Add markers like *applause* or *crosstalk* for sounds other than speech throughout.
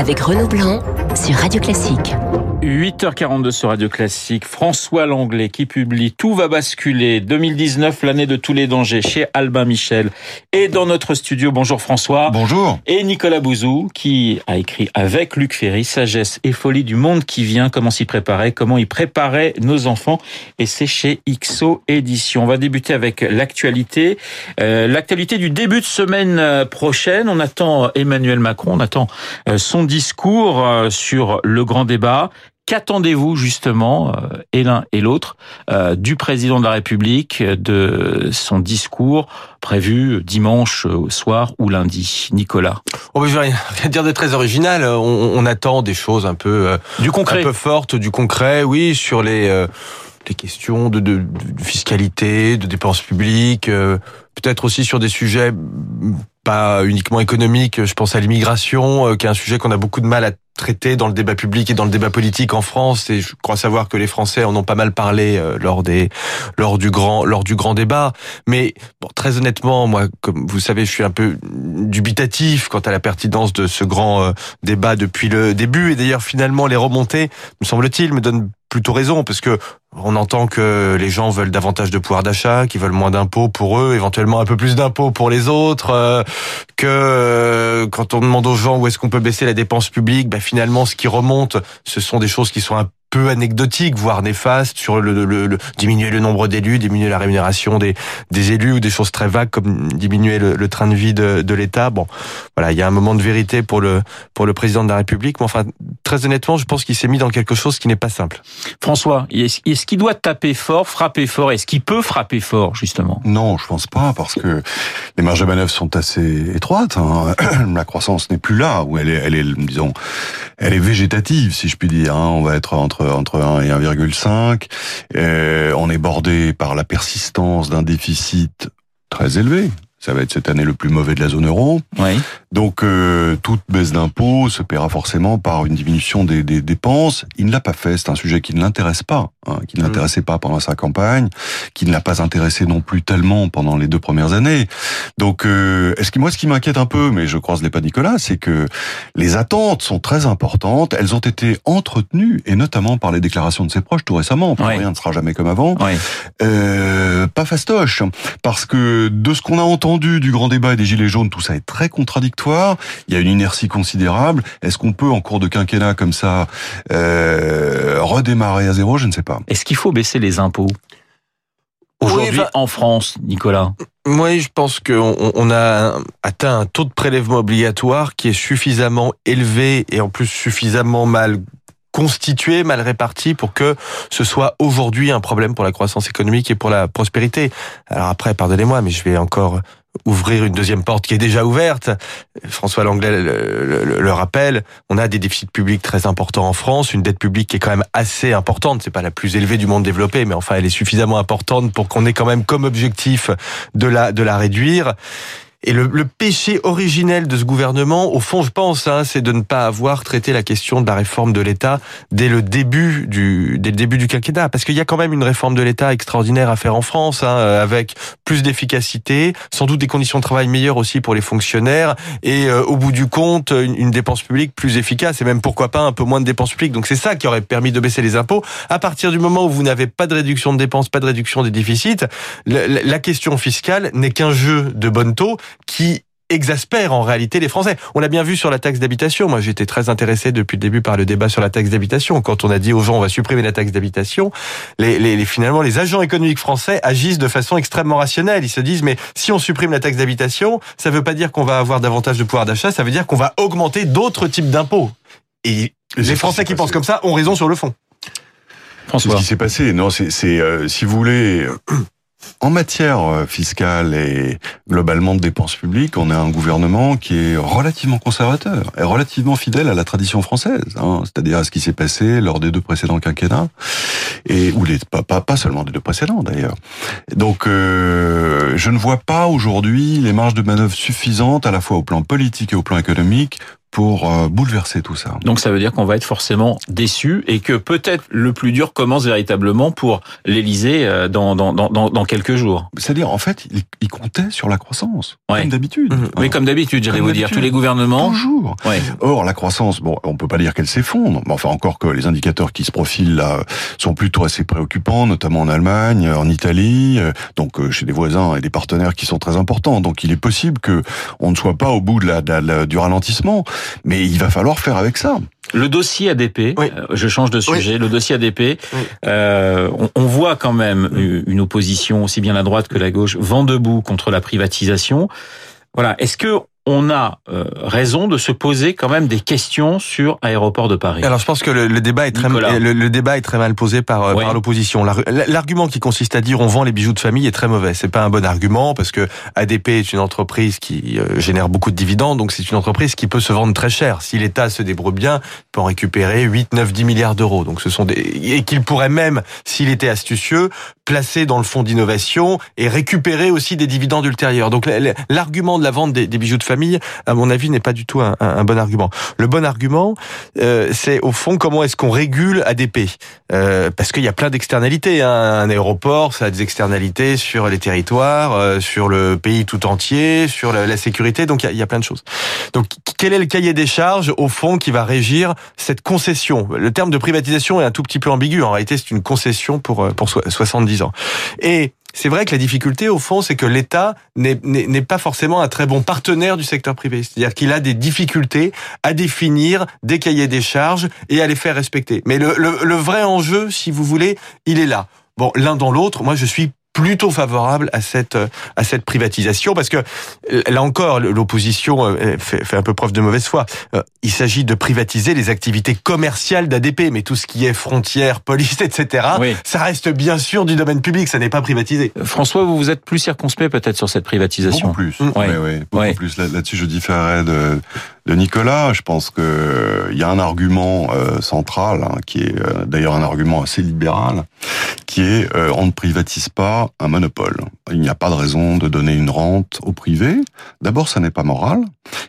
avec Renaud Blanc sur Radio Classique. 8h42 sur Radio Classique. François Langlais qui publie Tout va basculer 2019, l'année de tous les dangers chez Albin Michel. Et dans notre studio, bonjour François. Bonjour. Et Nicolas Bouzou qui a écrit avec Luc Ferry Sagesse et folie du monde qui vient, comment s'y préparer, comment y préparer nos enfants. Et c'est chez XO Édition. On va débuter avec l'actualité. Euh, l'actualité du début de semaine euh, prochaine. On attend Emmanuel Macron, on attend euh, son discours sur le grand débat. Qu'attendez-vous justement, euh, et l'un et l'autre, euh, du président de la République, de son discours prévu dimanche soir ou lundi Nicolas? Oh, Je vais *laughs* rien, dire de très original. On, attend des choses un peu, euh, du concret. un peu fortes, du concret, oui, sur les, les questions de, de, fiscalité, de dépenses publiques, peut-être aussi sur des sujets pas uniquement économiques. Je pense à l'immigration, qui est un sujet qu'on a beaucoup de mal à traité dans le débat public et dans le débat politique en France. Et je crois savoir que les Français en ont pas mal parlé euh, lors des lors du grand lors du grand débat. Mais bon très honnêtement moi comme vous savez je suis un peu dubitatif quant à la pertinence de ce grand euh, débat depuis le début. Et d'ailleurs finalement les remontées me semble-t-il me donnent plutôt raison parce que on entend que les gens veulent davantage de pouvoir d'achat, qu'ils veulent moins d'impôts pour eux, éventuellement un peu plus d'impôts pour les autres, euh, que euh, quand on demande aux gens où est-ce qu'on peut baisser la dépense publique, bah finalement ce qui remonte, ce sont des choses qui sont un peu anecdotique, voire néfaste, sur le, le, le diminuer le nombre d'élus, diminuer la rémunération des, des élus ou des choses très vagues comme diminuer le, train de vie de, de l'État. Bon, voilà, il y a un moment de vérité pour le pour le président de la République, mais enfin, très honnêtement, je pense qu'il s'est mis dans quelque chose qui n'est pas simple. François, est-ce qu'il doit taper fort, frapper fort? Est-ce qu'il peut frapper fort, justement? Non, je pense pas, parce que les marges de manœuvre sont assez étroites. Hein. *clears throat* La croissance n'est plus là, où elle est, elle est, disons, elle est végétative, si je puis dire. Hein. On va être entre entre 1 et 1,5. Euh, on est bordé par la persistance d'un déficit très élevé. Ça va être cette année le plus mauvais de la zone euro. Oui. Donc euh, toute baisse d'impôts se paiera forcément par une diminution des, des dépenses. Il ne l'a pas fait, c'est un sujet qui ne l'intéresse pas, hein, qui ne l'intéressait pas pendant sa campagne, qui ne l'a pas intéressé non plus tellement pendant les deux premières années. Donc euh, est-ce que moi ce qui m'inquiète un peu, mais je croise les pas Nicolas, c'est que les attentes sont très importantes, elles ont été entretenues et notamment par les déclarations de ses proches tout récemment. Rien ne sera jamais comme avant. Euh, pas fastoche, parce que de ce qu'on a entendu du grand débat et des gilets jaunes, tout ça est très contradictoire il y a une inertie considérable. Est-ce qu'on peut, en cours de quinquennat comme ça, euh, redémarrer à zéro? Je ne sais pas. Est-ce qu'il faut baisser les impôts Aujourd'hui, en France, Nicolas? Moi, je pense qu'on on a atteint un taux de prélèvement obligatoire qui est suffisamment élevé et en plus suffisamment mal constitué, mal réparti pour que ce soit aujourd'hui un problème pour la croissance économique et pour la prospérité. Alors après, pardonnez-moi, mais je vais encore ouvrir une deuxième porte qui est déjà ouverte. François Langlais le, rappelle, on a des déficits publics très importants en France, une dette publique qui est quand même assez importante, c'est pas la plus élevée du monde développé, mais enfin elle est suffisamment importante pour qu'on ait quand même comme objectif de la de la réduire. Et le, le, péché originel de ce gouvernement, au fond, je pense, hein, c'est de ne pas avoir traité la question de la réforme de l'État dès le début du dès le début du quinquennat, parce qu'il y a quand même une réforme de l'État extraordinaire à faire en France, hein, avec plus d'efficacité, sans doute des conditions de travail meilleures aussi pour les fonctionnaires, et euh, au bout du compte, une, dépense publique plus efficace, et même pourquoi pas un peu moins de dépenses publiques. Donc c'est ça qui aurait permis de baisser les impôts. À partir du moment où vous n'avez pas de réduction de dépenses, pas de réduction des déficits, la, la question fiscale n'est qu'un jeu de bonne taux qui exaspère en réalité les Français. On l'a bien vu sur la taxe d'habitation. Moi, j'étais très intéressé depuis le début par le débat sur la taxe d'habitation. Quand on a dit aux gens on va supprimer la taxe d'habitation, les, les, finalement les agents économiques français agissent de façon extrêmement rationnelle. Ils se disent mais si on supprime la taxe d'habitation, ça ne veut pas dire qu'on va avoir davantage de pouvoir d'achat, ça veut dire qu'on va augmenter d'autres types d'impôts. Et les Français qui pensent comme ça ont raison sur le fond. François. Ce qui s'est passé, non, c'est, euh, si vous voulez, en matière euh, fiscale et globalement de dépenses publiques, on a un gouvernement qui est relativement conservateur et relativement fidèle à la tradition française, hein, c'est-à-dire à ce qui s'est passé lors des deux précédents quinquennats et ou les pas pas, pas seulement des deux précédents d'ailleurs. Donc euh, je ne vois pas aujourd'hui les marges de manœuvre suffisantes à la fois au plan politique et au plan économique pour euh, bouleverser tout ça. Donc ça veut dire qu'on va être forcément déçu et que peut-être le plus dur commence véritablement pour l'Élysée euh, dans, dans, dans, dans quelques jours. C'est-à-dire, en fait, il, il comptait sur la croissance, Ouais. comme d'habitude. Mmh. Oui, comme d'habitude, j'allais vous dire. Tous les gouvernements. Toujours. Ouais. Or, la croissance, bon, on peut pas dire qu'elle s'effondre, mais enfin encore que les indicateurs qui se profilent là sont plutôt assez préoccupants, notamment en Allemagne, en Italie, euh, donc euh, chez des voisins et des partenaires qui sont très importants. Donc, il est possible que on ne soit pas au bout de la, de la- du ralentissement, mais il va falloir faire avec ça. Le dossier ADP, Oui. euh, je change de sujet, le dossier ADP, euh, on, on voit quand même une opposition, aussi bien la droite que la gauche, vent debout contre la privatisation. Voilà. Est-ce que on a euh, raison de se poser quand même des questions sur Aéroport de Paris Alors je pense que le, le débat est très le, le débat est très mal posé par euh, par l'opposition. L'ar- L'argument qui consiste à dire on vend les bijoux de famille est très mauvais. C'est pas un bon argument parce que ADP est une entreprise qui euh, génère beaucoup de dividendes, donc c'est une entreprise qui peut se vendre très cher. Si l'État se débrouille bien, il peut en récupérer 8, 9, 10 milliards d'euros. Donc ce sont des et qu'il pourrait même, s'il était astucieux, placer dans le fonds d'innovation et récupérer aussi des dividendes ultérieurs. Donc la- la- l'argument de la vente des, bijoux de famille, à mon avis, n'est pas du tout un, bon argument. Le bon argument, euh, c'est au fond comment est-ce qu'on régule ADP euh, Parce qu'il y a plein d'externalités. Hein. Un aéroport, ça a des externalités sur les territoires, euh, sur le pays tout entier, sur la, sécurité. Donc il y, a, plein de choses. Donc quel est le cahier des charges au fond qui va régir cette concession? Le terme de privatisation est un tout petit peu ambigu. En réalité, c'est une concession pour euh, pour so- 70 ans. Et c'est vrai que la difficulté, au fond, c'est que l'État n'est- pas forcément un très bon partenaire du secteur privé. C'est-à-dire qu'il a des difficultés à définir des cahiers des charges et à les faire respecter. Mais le, le, le vrai enjeu, si vous voulez, il est là. Bon, l'un dans l'autre, moi je suis plutôt favorable à cette euh, à cette privatisation parce que euh, là encore l'opposition euh, fait, fait un peu preuve de mauvaise foi. Il s'agit de privatiser les activités commerciales d'ADP, mais tout ce qui est frontières, *laughs* police, etc. Oui. Ça reste bien sûr du domaine public, ça n'est pas privatisé. François, vous vous êtes plus circonspect peut-être sur cette privatisation. Beaucoup plus. Mm. Ouais, Ouais. ouais, beaucoup Ouais. plus. Là- Là-dessus, je différerais de, de Nicolas. Je pense que il y a un argument euh, central, hein, qui est euh, d'ailleurs un argument assez libéral, qui est euh, on ne privatise pas un monopole. Il n'y a pas de raison de donner une rente au privé. D'abord, ça n'est pas moral.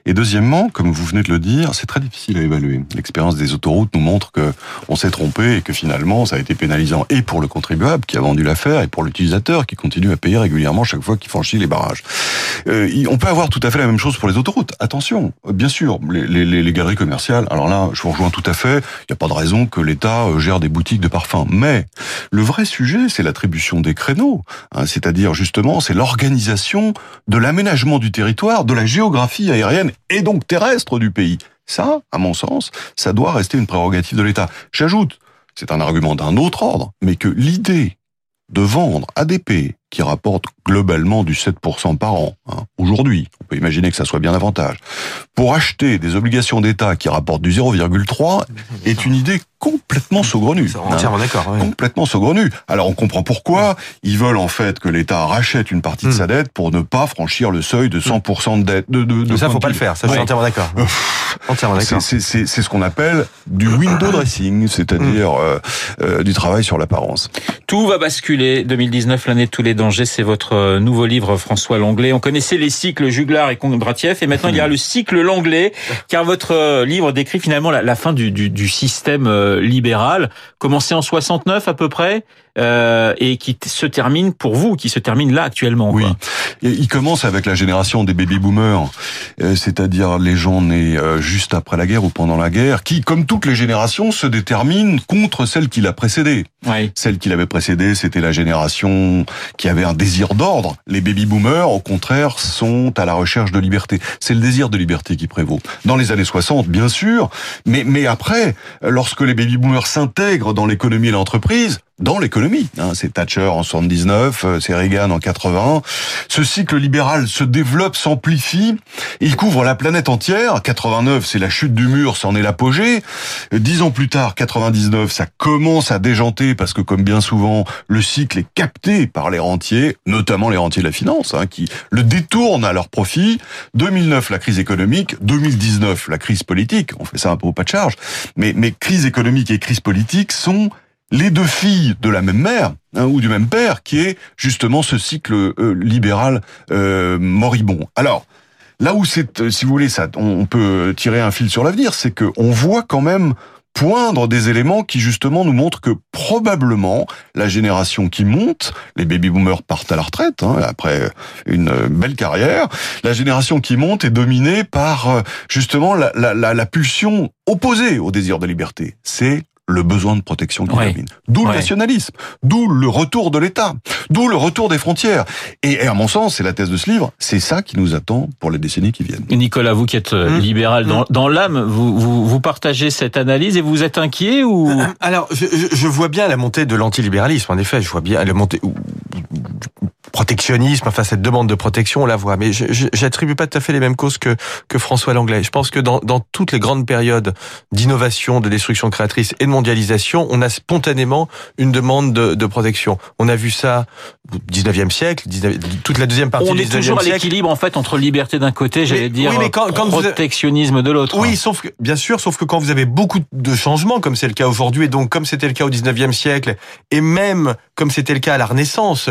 Et deuxièmement, comme vous venez de le dire, c'est très difficile à évaluer. L'expérience des autoroutes nous montre que on s'est trompé et que finalement, ça a été pénalisant et pour le contribuable qui a vendu l'affaire et pour l'utilisateur qui continue à payer régulièrement chaque fois qu'il franchit les barrages. Euh, on peut avoir tout à fait la même chose pour les autoroutes. Attention, bien sûr, les, les, les- les galeries commerciales. Alors là, je vous rejoins tout à fait. Il n'y a pas de raison que l'État euh, gère des boutiques de parfums. Mais le vrai sujet, c'est l'attribution des créneaux. hein, C'est-à-dire justement, c'est l'organisation de l'aménagement du territoire, de la géographie aérienne et donc terrestre du pays. Ça, à mon sens, ça doit rester une prérogative de l'État. J'ajoute, c'est un argument d'un autre ordre, mais que l'idée de vendre ADP, qui rapporte globalement du 7% par an, hein, aujourd'hui, on peut imaginer que ça soit bien davantage, pour acheter des obligations d'État qui rapportent du 0,3, est une idée complètement saugrenue. C'est hein. entièrement d'accord. ouais. Complètement saugrenu. Alors on comprend pourquoi ils veulent en fait que l'État rachète une partie de Hmm. sa dette pour ne pas franchir le seuil de 100% de dette. De, de, de Mais ça, faut pas le faire. Ça, je suis Ouais. entièrement d'accord. entièrement C'est- d'accord. C'est ce qu'on appelle du window *coughs* dressing, c'est-à-dire euh, euh, du travail sur l'apparence. Tout va basculer. 2019, l'année de tous les dangers, c'est votre euh, nouveau livre, François Langlais. On connaissait les cycles Juglar et Kondratiev, et maintenant il y a le cycle Langlais, *laughs* car votre euh, livre décrit finalement la, la fin du, du, du système euh, libéral, commencé en 69 à peu près, euh, et qui se termine pour vous, qui se termine là actuellement. Oui. quoi. Et il commence avec la génération des baby boomers, euh, c'est-à-dire les gens nés euh, juste après la guerre ou pendant la guerre, qui, comme toutes les générations, se déterminent contre celle qui l'a précédée. Ouais. Celle qui l'avait précédée, c'était la génération qui avait un désir d'ordre. Les baby boomers, au contraire, sont à la recherche de liberté. C'est le désir de liberté qui prévaut. Dans les années 60, bien sûr, mais, mais après, lorsque les baby boomers s'intègrent dans l'économie et l'entreprise, dans l'économie, hein, c'est Thatcher en 79, euh, c'est Reagan en 80, ce cycle libéral se développe, s'amplifie, il couvre la planète entière. 89, c'est la chute du mur, c'en est l'apogée. Dix ans plus tard, 99, ça commence à déjanter parce que, comme bien souvent, le cycle est capté par les rentiers, notamment les rentiers de la finance, hein, qui le détournent à leur profit. 2009, la crise économique. 2019, la crise politique. On fait ça un peu au pas de charge. Mais, mais crise économique et crise politique sont les deux filles de la même mère hein, ou du même père, qui est justement ce cycle euh, libéral euh, moribond. Alors, là où c'est, si vous voulez, ça, on peut tirer un fil sur l'avenir, c'est que on voit quand même poindre des éléments qui justement nous montrent que probablement la génération qui monte, les baby boomers partent à la retraite hein, après une belle carrière, la génération qui monte est dominée par justement la, la, la, la pulsion opposée au désir de liberté. C'est le besoin de protection qui domine. D'où le nationalisme, d'où le retour de l'État, d'où le retour des frontières. Et, à mon sens, c'est la thèse de ce livre, c'est ça qui nous attend pour les décennies qui viennent. Nicolas, vous qui êtes euh, mmh. libéral dans, mmh. dans l'âme, vous, vous, vous, partagez cette analyse et vous êtes inquiet ou euh, Alors, je, je, vois bien la montée de l'antilibéralisme, en effet, je vois bien la montée protectionnisme, enfin cette demande de protection, on la voit. Mais j'attribue pas tout à fait les mêmes causes que, que François Langlais. Je pense que dans, dans toutes les grandes périodes d'innovation, de destruction créatrice et de mondialisation, on a spontanément une demande de, de protection. On a vu ça au 19e siècle, toute la deuxième partie du 19e siècle. On est toujours à l'équilibre en fait entre liberté d'un côté, j'allais dire, oui, quand, quand protectionnisme de l'autre. Oui, sauf que, bien sûr, sauf que quand vous avez beaucoup de changements, comme c'est le cas aujourd'hui, et donc comme c'était le cas au 19e siècle, et même comme c'était le cas à la Renaissance,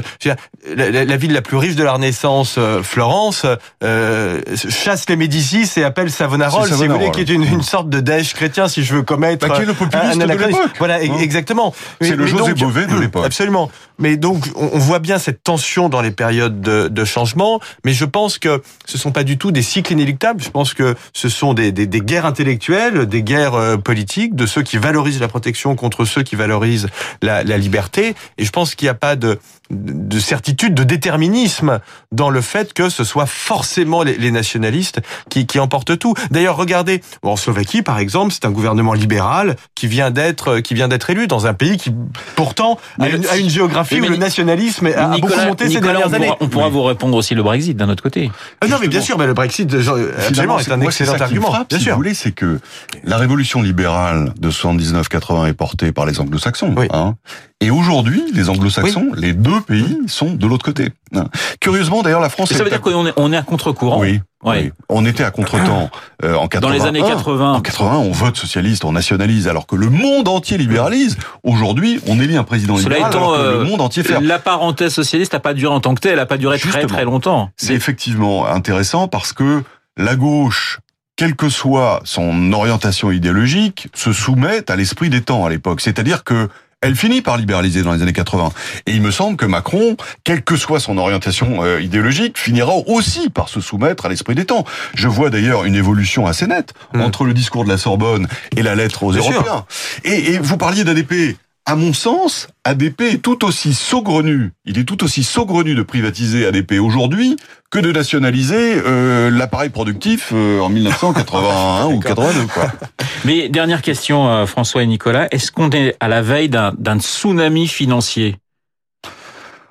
la, la, ville la plus riche de la Renaissance, euh, Florence, euh, chasse les Médicis et appelle Savonarola, si vous voulez, qui est une, une sorte de Daesh chrétien, si je veux commettre bah, qui est le de l'époque. Voilà, hein exactement. C'est le José Bové de l'époque. Absolument. Mais donc, on, voit bien cette tension dans les périodes de, de, changement, mais je pense que ce sont pas du tout des cycles inéluctables. Je pense que ce sont des, des, des guerres intellectuelles, des guerres euh, politiques, de ceux qui valorisent la protection contre ceux qui valorisent la, la liberté. Et je pense qu'il n'y a pas de, de certitude, de déterminisme dans le fait que ce soit forcément les, les nationalistes qui, qui emportent tout. D'ailleurs, regardez, en Slovaquie, par exemple, c'est un gouvernement libéral qui vient d'être qui vient d'être élu dans un pays qui pourtant a une, a une géographie oui, où le nationalisme a, Nicolas, beaucoup monté ces dernières on années. Pourra, on pourra vous répondre aussi le Brexit d'un autre côté. Ah non, mais bien sûr, mais le Brexit, absolument, c'est un excellent argument. Frappe, bien si sûr. vous voulez, c'est que la révolution libérale de 79-80 est portée par les anglo-saxons. Oui. Hein, et aujourd'hui, les anglo-saxons, oui. les deux pays, sont de l'autre côté. Hein. Curieusement, d'ailleurs, la France... Et ça veut dire qu'on est, on est à contre-courant Oui. Oui. On était à contre-temps euh, en 80. Dans les années 80. En 80, on vote socialiste, on nationalise, alors que le monde entier libéralise. Aujourd'hui, on élit un président Cela libéral, étant, alors que euh, le monde entier fait. La parenthèse socialiste n'a pas duré en tant que telle, elle n'a pas duré Justement. très très longtemps. C'est effectivement intéressant parce que la gauche quelle que soit son orientation idéologique, se soumet à l'esprit des temps à l'époque. C'est-à-dire que elle finit par libéraliser dans les années 80. Et il me semble que Macron, quelle que soit son orientation euh, idéologique, finira aussi par se soumettre à l'esprit des temps. Je vois d'ailleurs une évolution assez nette mmh. entre le discours de la Sorbonne et la lettre aux Bien Européens. Et, et vous parliez d'ADP. À mon sens, ADP est tout aussi saugrenu, il est tout aussi saugrenu de privatiser ADP aujourd'hui que de nationaliser euh, l'appareil productif euh, en 1981 *laughs* ou 82. Quoi. Mais dernière question, euh, François et Nicolas, est-ce qu'on est à la veille d'un tsunami financier?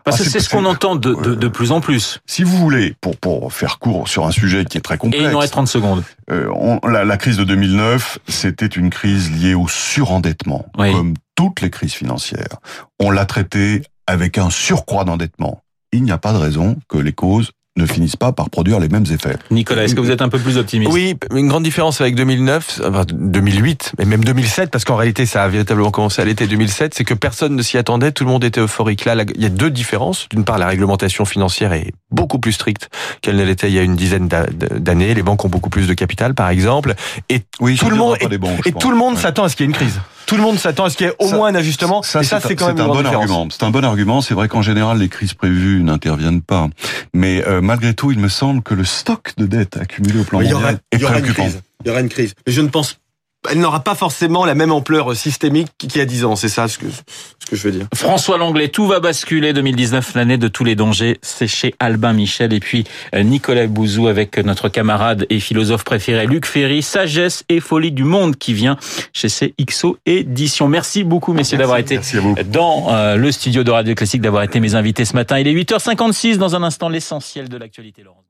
Parce que ah, c'est ce qu'on entend de, de, de, plus en plus. Si vous voulez, pour, pour faire court sur un sujet qui est très complexe. Et il nous reste 30 secondes. Euh, on, la, la, crise de 2009, c'était une crise liée au surendettement, oui. comme toutes les crises financières. On l'a traité avec un surcroît d'endettement. Il n'y a pas de raison que les causes ne finissent pas par produire les mêmes effets. Nicolas, est-ce que vous êtes un peu plus optimiste? Oui, une grande différence avec 2009, enfin 2008, et même 2007, parce qu'en réalité ça a véritablement commencé à l'été 2007, c'est que personne ne s'y attendait, tout le monde était euphorique. Là, il y a deux différences. D'une part, la réglementation financière est beaucoup plus stricte qu'elle ne l'était il y a une dizaine d'années. Les banques ont beaucoup plus de capital, par exemple, et oui, tout le monde, et, banques, et tout le monde s'attend à ce qu'il y ait une crise. Tout le monde s'attend à ce qu'il y ait au ça, moins un ajustement. Ça, et ça, c'est quand même un bon différence. argument. C'est un bon argument. C'est vrai qu'en général, les crises prévues n'interviennent pas. Mais euh, malgré tout, il me semble que le stock de dettes accumulé au plan mondial est il y aura préoccupant. Une crise. Il y aura une crise. Mais je ne pense elle n'aura pas forcément la même ampleur systémique qu'il y a 10 ans. C'est ça ce que, ce que je veux dire. François Langlais, tout va basculer 2019, l'année de tous les dangers. C'est chez Albin Michel et puis euh, Nicolas Bouzou avec notre camarade et philosophe préféré Luc Ferry. Sagesse et folie du monde qui vient chez CXO Éditions. Merci beaucoup, messieurs, d'avoir été dans euh, le studio de Radio Classique, d'avoir été mes invités ce matin. Il est 8h56. Dans un instant, l'essentiel de l'actualité, Laurence.